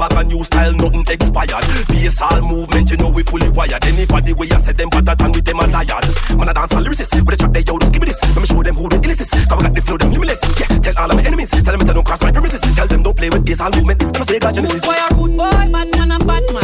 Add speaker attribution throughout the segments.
Speaker 1: Got a new style, nothing expired. Base all movement, you know we fully wired. Anybody way I said them better than with them a liar. Man a dance all lyricist, with a track they yo, give me this. Let me show them who the illest is. Cause we got the flow, them limitless. Yeah, tell all of my enemies, tell them to don't cross my premises. Tell them don't play with this all movement, it's gonna say God Genesis.
Speaker 2: Boy, a root boy, Batman a Batman. Hot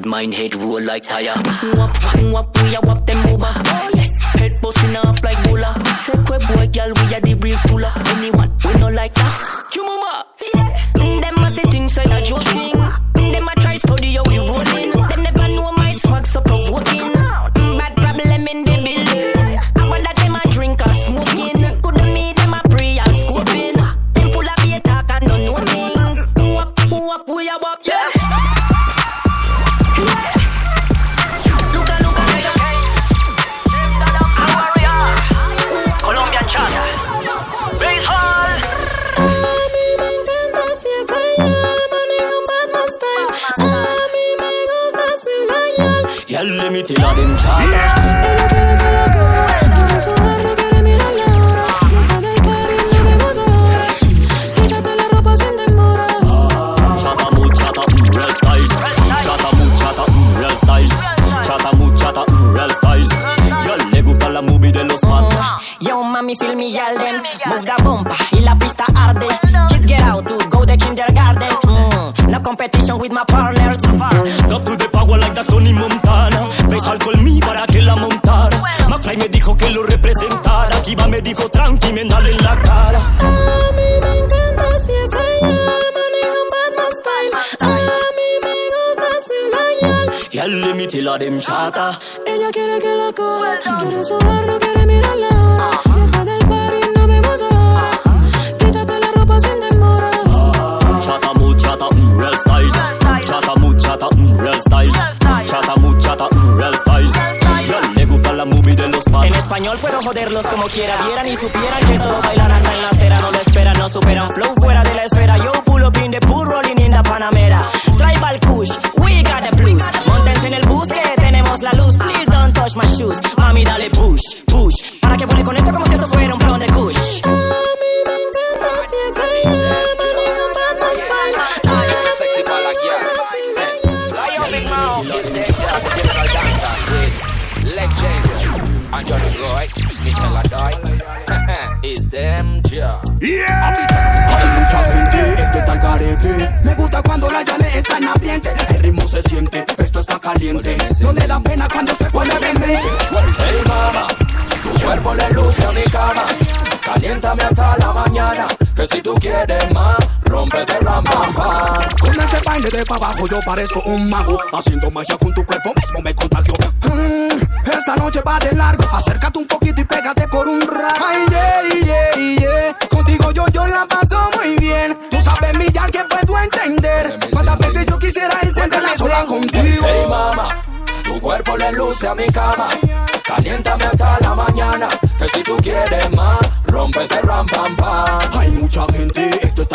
Speaker 1: bad
Speaker 3: mind head roll like tire. Wap, wap, we a wap them booba. Oh yes. Head busting off like bula. Take we boy, girl, we a the real stooler. Anyone we no like that? You mama.
Speaker 4: Mami, feel me yelden. Move the bomba y la pista arde. Kids get out to go the kindergarten. Mm, no competition with my partners.
Speaker 3: Top to the power like that Tony Montana. Ves alcohol mi para que la montara. McFly me dijo que lo representara. Kiva me dijo tranqui, me dale en la cara.
Speaker 5: A mí me encanta si es ella, maneja un Batman style. A mí me gusta si la
Speaker 3: me them chata.
Speaker 5: Ella quiere que la coja, quiere sudarlo, quiere mirarla ahora.
Speaker 4: Español puedo joderlos como quiera. Vieran y supieran que esto bailar hasta en la acera. No lo esperan, no superan. Flow fuera de la esfera. Yo pull up in the pool, rolling in the Panamera. Tribal Kush, we got the blues. Montense en el bus que tenemos la luz. Please don't touch my shoes. Mami, dale push, push. Para que vuele con esto como si esto fuera un plan de
Speaker 6: Johnny Boy, Michelle Adoy. It's them Joe.
Speaker 7: Hay mucha gente, esto está al garete. Me gusta cuando la llave está en ambiente. El ritmo se siente, esto está caliente. No le da pena cuando se pone vencente.
Speaker 6: Hey mama, tu cuerpo le luce a mi cama. Caliéntame hasta la mañana. Que si tú quieres más, rompe ese ram pam pam.
Speaker 7: Con ese baile de pa' abajo yo parezco un mago Haciendo magia con tu cuerpo mismo me contagio Mm, Esta noche va de largo Acércate un poquito y pégate por un rato Ay, yeah, yeah, yeah Contigo yo, yo la paso muy bien Tú sabes, mi yal, que puedo entender Cuántas veces yo quisiera encenderla sola contigo
Speaker 6: Hey mama, tu cuerpo le luce a mi cama. Caliéntame hasta la mañana. Que si tú quieres más, rompe ese ram pam pam.
Speaker 7: Hay mucha gente,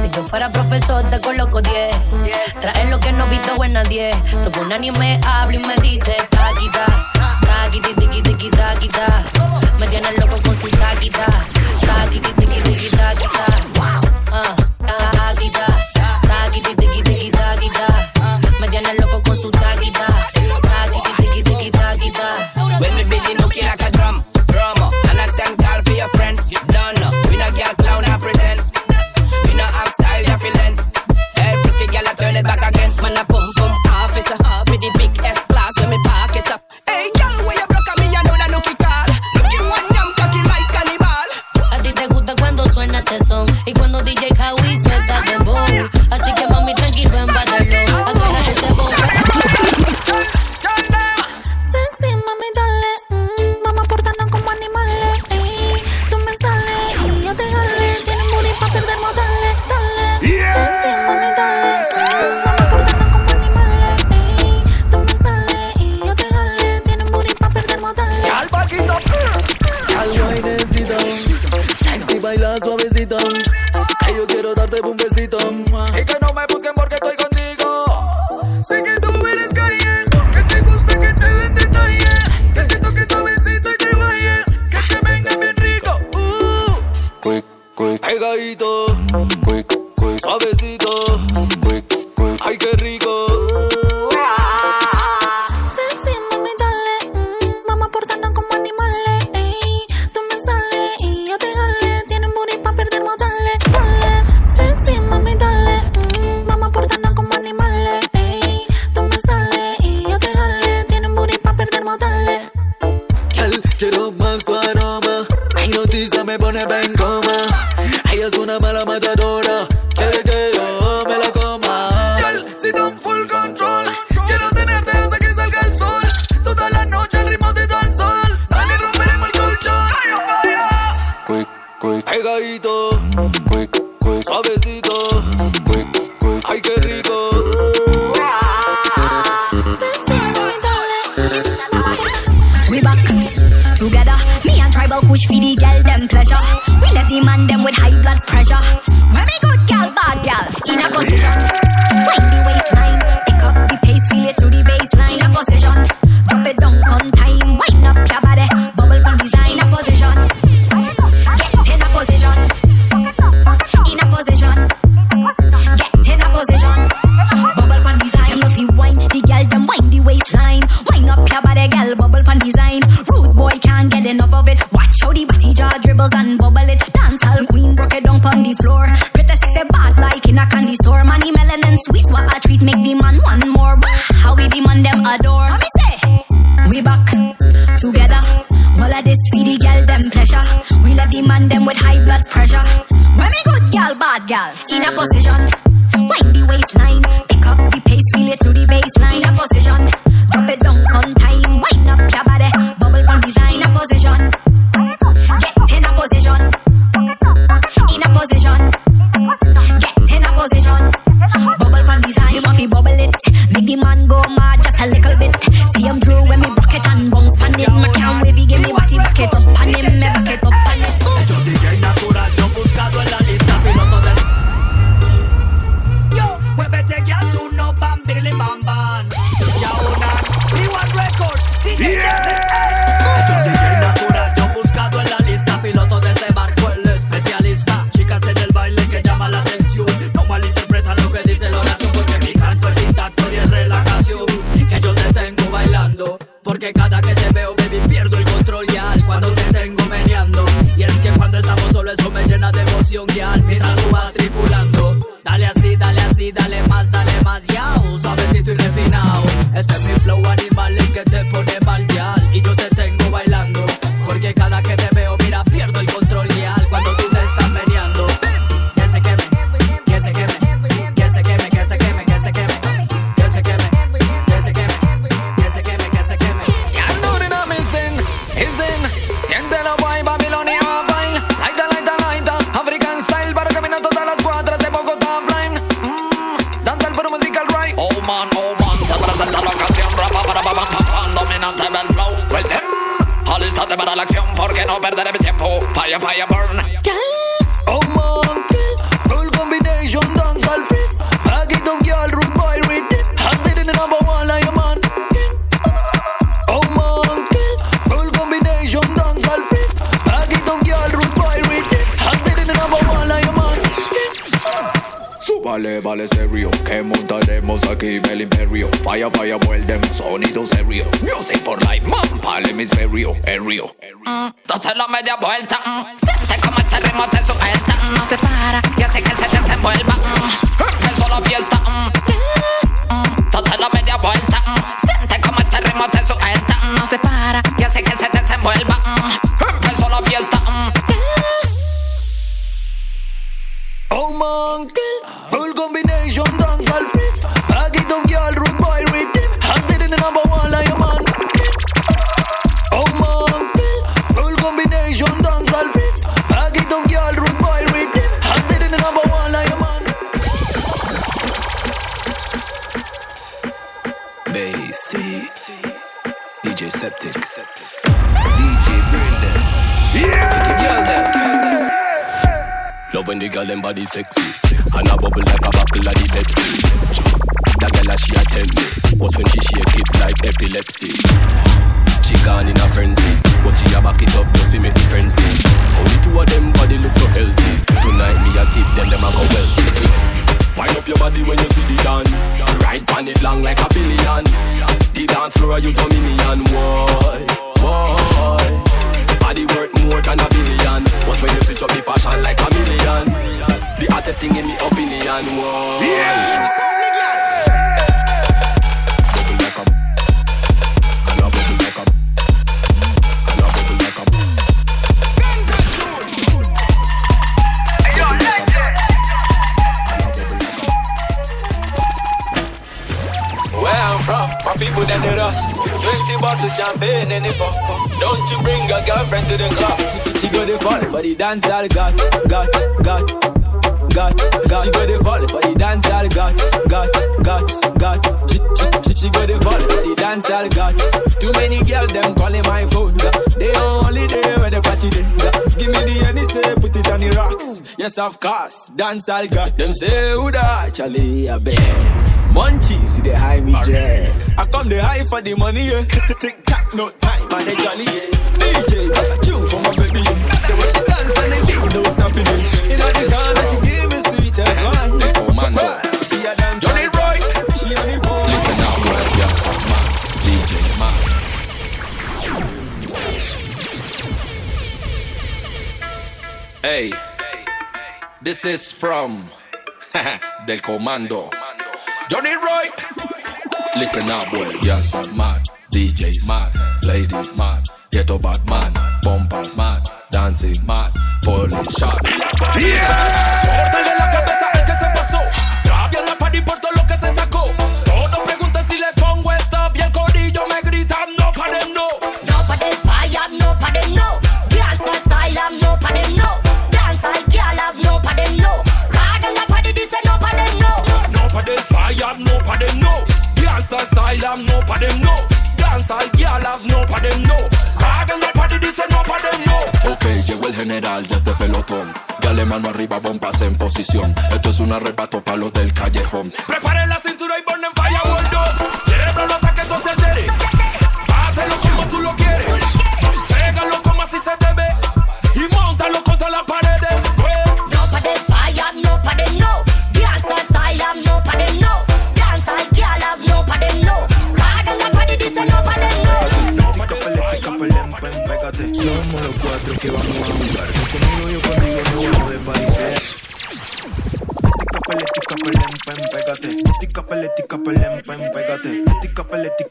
Speaker 8: Si yo
Speaker 9: fuera profesor, te coloco 10. Traes lo que no he visto en nadie. Soy un anime, hablo y me dice taquita. Taquiti, tiqui, tiqui, taquita. Me tienes loco con su taquita. Taquita. Ah, taquita. Taquita. Me tienes loco con su taquita. Taquiti, tiqui, tiqui, taquita.
Speaker 10: When the baby no
Speaker 9: quiere Malawi suelta dembow. Así que mami,
Speaker 11: Quick quick. Obviously
Speaker 12: vale serio Que montaremos aquí el imperio Fire, fire, vuelven sonido serio Music for life, man, pa'l hemisferio Aéreo
Speaker 13: Mm, tú te lo media vuelta. mm. Siente como este ritmo te sujeta. mm. No se para y hace que se desenvuelva. mm. Empezó la fiesta. mm. Mm, Tú te lo media vuelta. mm. Siente como este ritmo te sujeta. mm. No se para y hace que se desenvuelva. mm. Empezó la fiesta.
Speaker 12: Oh man, kill Full combination dance al freeze Back it up, girl, root boy rhythm. Hands did in the number one like a man Oh man, kill Full combination dance al freeze Back it up, girl, root boy rhythm. Hands did in the number one like a man
Speaker 14: Bass DJ Septic. DJ Love when the girl them body sexy. And a bubble like a buckle of the Pepsi. That girl a she a tell me Was when she shake it like epilepsy. She gone in a frenzy But she a back it up just to make the frenzy. The two of them body look so healthy. Tonight me a tip them them a go well. Wind up your body when you see the dance Right pan it long like a billion. The dance floor you dominion Boy, boy Body worth more than a billion What's when you switch up the fashion like a million The hottest thing in the opinion Whoa. Yeah.
Speaker 15: People them the rush. Twenty bottles champagne in the pop. Don't you bring a girlfriend to the club? She, she go the fall for the dance all got, got, got, got, got. She go the fall for the dance all got, got, got, got. She, she, she, she go the fall for the dance all got. Too many girls them calling my phone. got. They only there when the party day. got. Give me the any put it on the rocks. Yes of course, dance all got. Them say who the actually a bad. Munchies, they high me dread. I come the high for the money, yeah. No time, and they jolly, yeah. DJ, that's a tune for my baby, yeah. The way she dance and they beat, no stopping it. In the corner, she give me sweet as wine.
Speaker 14: Oh man, no. Oh.
Speaker 15: She a dance.
Speaker 14: Johnny Roy.
Speaker 15: She on the phone.
Speaker 14: Listen now, boy, yeah, man, DJ man. Hey, this is from Del Comando. Johnny Roy. Listen now, boy, yes, mad. DJs mad, ladies mad, ghetto bad man, bumpers mad, dancing mad, police shot.
Speaker 6: La cabeza al que se pasó. Rabia en la party por todo lo que se sacó. Todos preguntan si le pongo esta bien corillo. Me gritan no pa' them no.
Speaker 9: No fire, no them no. Gangsta style, I'm no them no. Girl, have no for them no. Rag la party, this a no them no.
Speaker 6: No pa' them fire, no pa' them no. Gangsta style, I'm no no. No pa' them no. Rag en la party, dice no pa' them no.
Speaker 14: Ok, llegó el general de este pelotón. Dale mano arriba, bombas en posición. Esto es un arrebato para los del callejón.
Speaker 6: Preparen la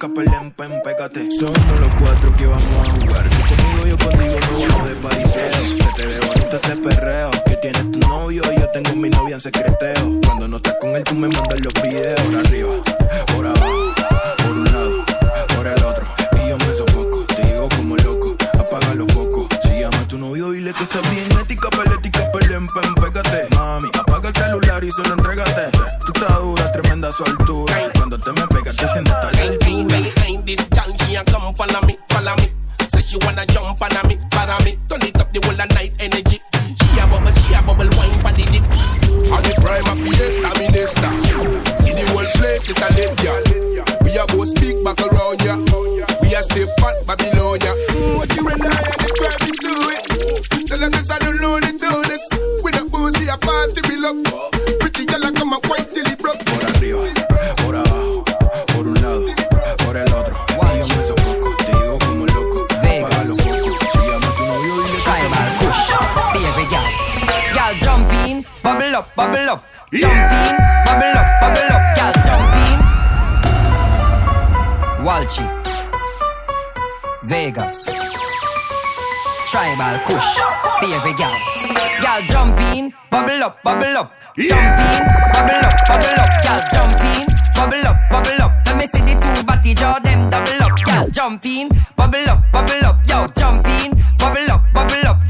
Speaker 12: Pégate. Somos los cuatro que vamos a jugar. Tú conmigo, yo contigo, no vamos de pariseo. Se te ve bonito ese perreo. Que tienes tu novio y yo tengo mi novia en secreteo. Cuando no estás con él, tú me mandas los videos. Por arriba, por abajo, por un lado, por el otro. Y yo me sofoco, te digo como loco. Apaga los focos. Si llama a tu novio, dile que estás bien. Ética, pelética, pelem, pem, pégate. Mami, apaga el celular y solo entrégate. Tú estás dura, tremenda su
Speaker 16: follow me, follow me. Say she wanna jump on me. bubble up, bubble up. Jump yeah. in, bubble up, bubble up, girl, jump in.
Speaker 17: Walchi, Vegas, Tribal Kush, favorite gal. Gal, jump in, bubble up, bubble up. Jump in, bubble up, bubble up, gal, jump in, bubble up, bubble up. Let me see the two body jaw, them double up, gal, jump in, bubble up, bubble up, yo, jump in, bubble up, bubble up.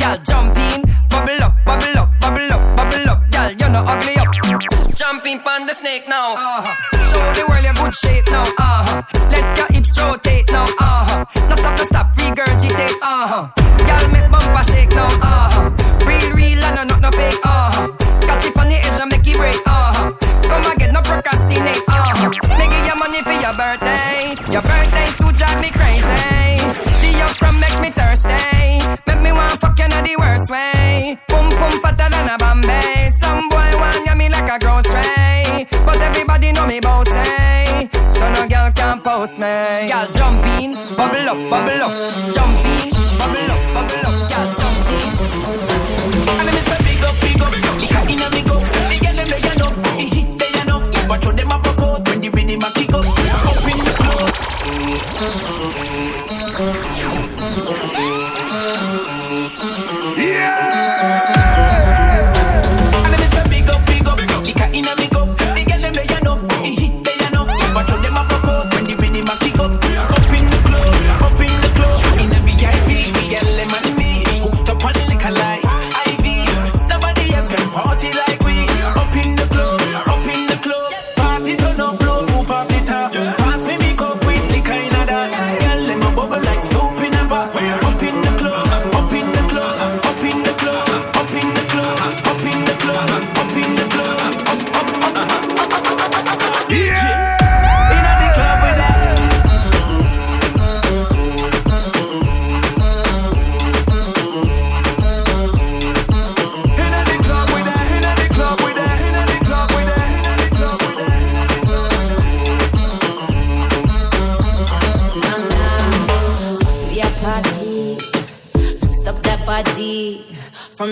Speaker 17: Jumping pon the snake now. Uh-huh. Show the world your good shape now. Uh-huh. Let your hips rotate now. Uh-huh. No stop, no stop, regurgitate. Uh-huh. Gal make bumper shake now. Uh-huh.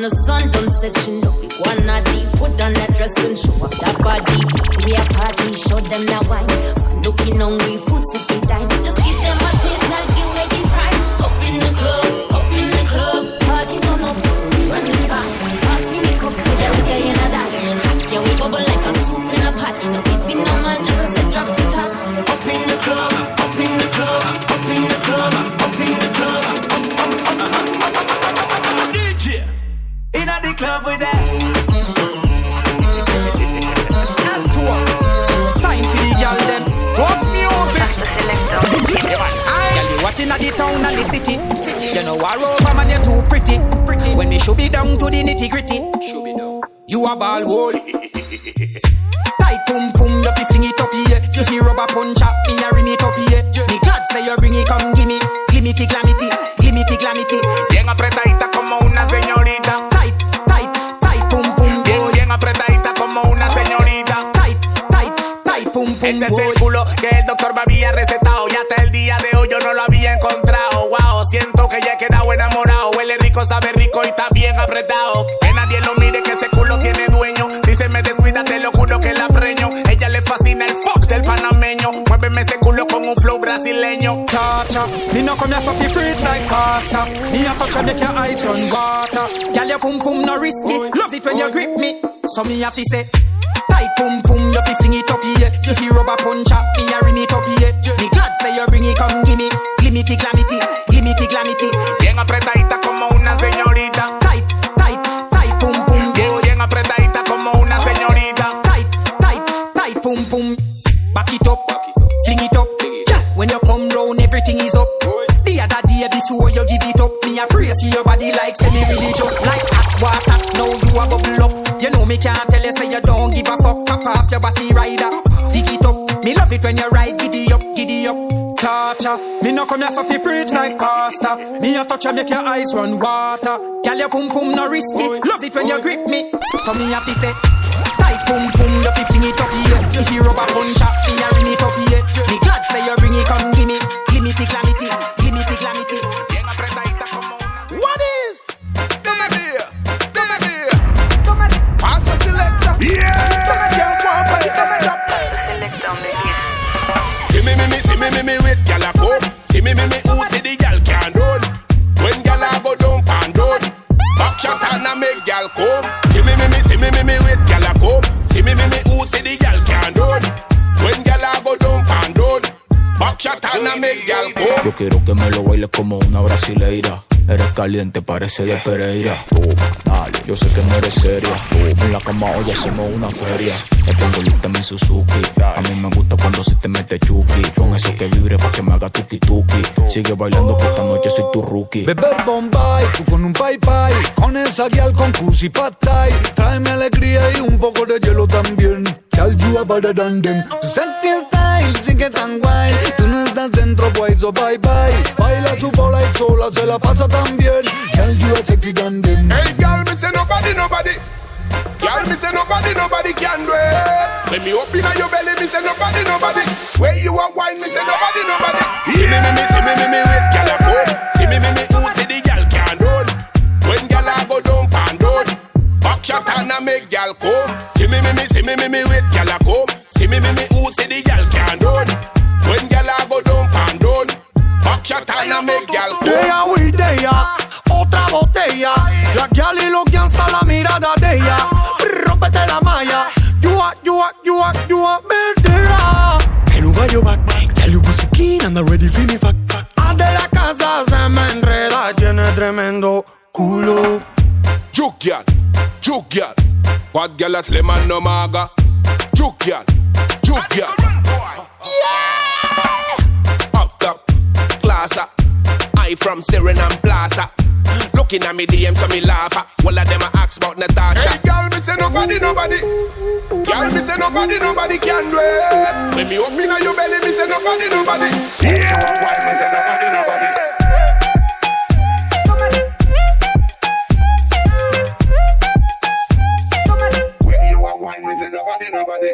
Speaker 17: The
Speaker 18: sun don't set you know we wanna deep. Put on that dress and show off that body. We a party, show them that
Speaker 15: Inna the club with that.
Speaker 17: It's time for the girl them. What's music? Girl, you what inna the town and the city. You know war over man, you're too pretty. Pretty. When me should be down to the nitty gritty. Should be down. You a ball wall. Tight pum pum, you fi fling it up here. You fi rubber punch up, me a ring it up here. Me glad say you bring it, come gimme. Glimity glamity, glimity glamity.
Speaker 19: Este es el culo que el doctor me había recetado. Y hasta el día de hoy yo no lo había encontrado. Wow, siento que ya he quedado enamorado. Huele rico, sabe rico y está bien apretado. Que nadie lo mire, que ese culo tiene dueño. Si se me descuida, te lo juro que la preño. Ella le fascina el fuck del panameño. Muéveme ese culo con un flow brasileño.
Speaker 17: Torture. Me no come so preach like pastor. Me a touch and make your eyes run water. Girl, your pum pum no risky. Love it when you grip me. So me a fi say. Tight pum pum, you fi fling it up here. You fi rubber punch up, me a ring it up here. Me glad say you bring it, come gimme. Glimity glamity, glimity glamity.
Speaker 19: Bien apretadita como una señorita.
Speaker 17: Tight, tight, tight pum pum.
Speaker 19: Bien, bien apretadita como una señorita.
Speaker 17: Tight, tight, tight pum pum. Back it up, fling it up. Yeah, when you come round, everything is up. The other day before you give it up, me a pray for your body like semi religious, like hot water. Now you a bubble can't tell you say you don't give a fuck. Pop off your body rider, pick it up. Me love it when you ride giddy up, giddy up. Torture. Me no come here so fi preach like pastor. Me a touch you make your eyes run water. Girl your pum pum no risky. Love it when you grip me. So me a fi say. Tight pum pum, you fi fling it up here. If you rubber punch up, me a ring it up here. Me glad say you bring it, come gimme. Glimity glamity,
Speaker 20: Yo quiero que me lo bailes como una brasileira. Eres caliente, parece de Pereira. Toma, dale, yo sé que no eres seria. En la cama hoy hacemos una feria. Ya tengo lista mi Suzuki. A mí me gusta cuando se te mete chuki. Con eso que vibre pa' que me haga tuki tuki. Sigue bailando que esta noche soy tu rookie.
Speaker 21: Beber Bombay, tú con un pai pai Con esa guial con thai Tráeme alegría y un poco de hielo también Girl, you are better than them Tu sexy style sigue tan guay Tú no estás dentro, pues so oh, bye bye Baila su bola y sola se la pasa tan bien Girl, you are sexy than them
Speaker 16: Hey, girl, me say nobody, nobody. Girl, me say nobody, nobody can do it. When me open up your belly, me say nobody, nobody. Where you are wine, me say nobody, nobody. See me, me, me, see me, me, me,
Speaker 22: tremendo culo.
Speaker 16: Juke girl, juke girl. A slim and no maga? Juke girl. Yeah. Up top, class up. I from Suriname Plaza. Looking at me DM so me laugh at. All of them a ask about Natasha. Hey girl, me say nobody, nobody. Girl, me say nobody, nobody can do it. When me open up your belly, me say nobody, nobody. Yeah. Why me say nobody, nobody. me say nobody, nobody.